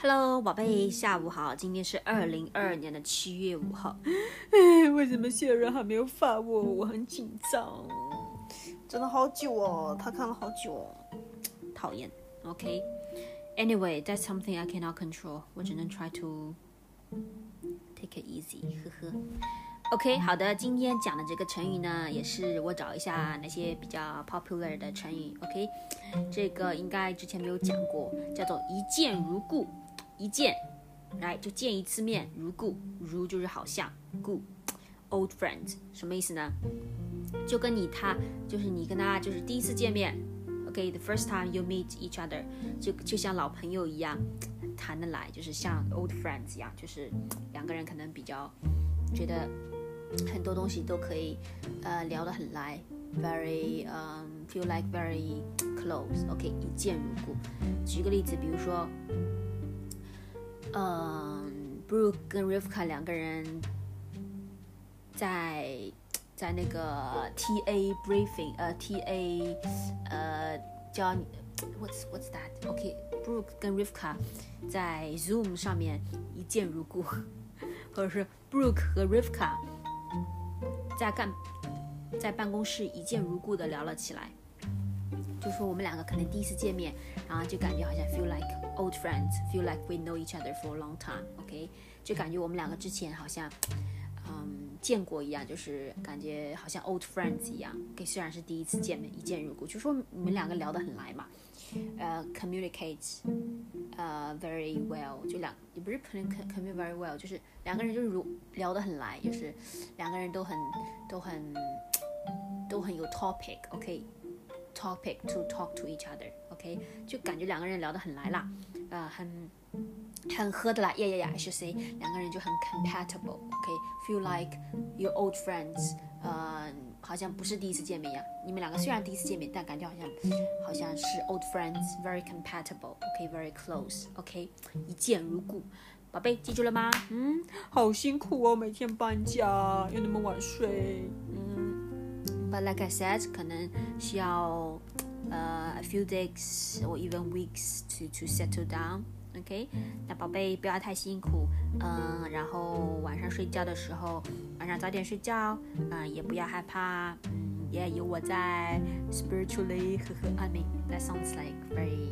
Hello，宝贝，下午好。今天是二零二二年的七月五号。哎，为什么谢人还没有发我？我很紧张，真的好久哦，他看了好久哦，讨厌。OK。Anyway, that's something I cannot control. 我只能 try to take it easy. 呵呵。OK，好的，今天讲的这个成语呢，也是我找一下那些比较 popular 的成语。OK，这个应该之前没有讲过，叫做一见如故。一见，来就见一次面，如故，如就是好像，故，old friends 什么意思呢？就跟你他就是你跟他就是第一次见面。OK，the first time you meet each other，就就像老朋友一样谈得来，就是像 old friends 一样，就是两个人可能比较觉得。很多东西都可以，呃，聊得很来，very，嗯，feel like very close，OK，一见如故。举个例子，比如说，嗯，Brooke 跟 Rivka 两个人在在那个 TA briefing，呃，TA，呃，教，what's what's that？OK，Brooke 跟 Rivka 在 Zoom 上面一见如故，或者是 Brooke 和 Rivka。在干，在办公室一见如故的聊了起来，就说我们两个可能第一次见面，然后就感觉好像 feel like old friends，feel like we know each other for a long time，OK，就感觉我们两个之前好像，嗯，见过一样，就是感觉好像 old friends 一样。OK，虽然是第一次见面，一见如故，就说你们两个聊得很来嘛，呃，communicate，呃，very well，就两也不是 communicate very well，就是两个人就是如聊得很来，就是两个人都很都很都很有 topic，OK？topic，OK，topic to talk to each other，OK，就感觉两个人聊得很来啦，呃，很很合得来，呀呀呀，I should say，两个人就很 compatible，OK，feel like your old friends，呃。好像不是第一次见面一样，你们两个虽然第一次见面，但感觉好像好像是 old friends，very compatible，OK，very close，OK，一见如故。宝贝，记住了吗？嗯，好辛苦哦，每天搬家又那么晚睡。嗯 ，But like I said，可能需要呃 a few days or even weeks to to settle down。OK，那宝贝不要太辛苦，嗯，然后晚上睡觉的时候，晚上早点睡觉，嗯，也不要害怕，嗯，也有我在，spiritually，呵呵，I mean that sounds like very，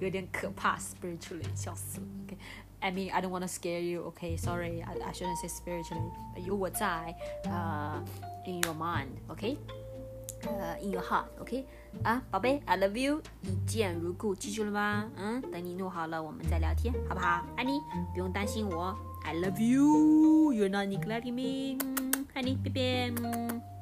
有点可怕，spiritually，笑死了 ，OK，I mean I don't want to scare you，OK，Sorry，I I shouldn't say spiritually，有我在，呃，in your mind，OK。呃，in your heart，OK，啊，宝贝，I love you，一见如故，记住了吗？嗯，等你弄好了，我们再聊天，好不好？爱你，不用担心我，I love you，you're not neglecting me，爱你，拜拜。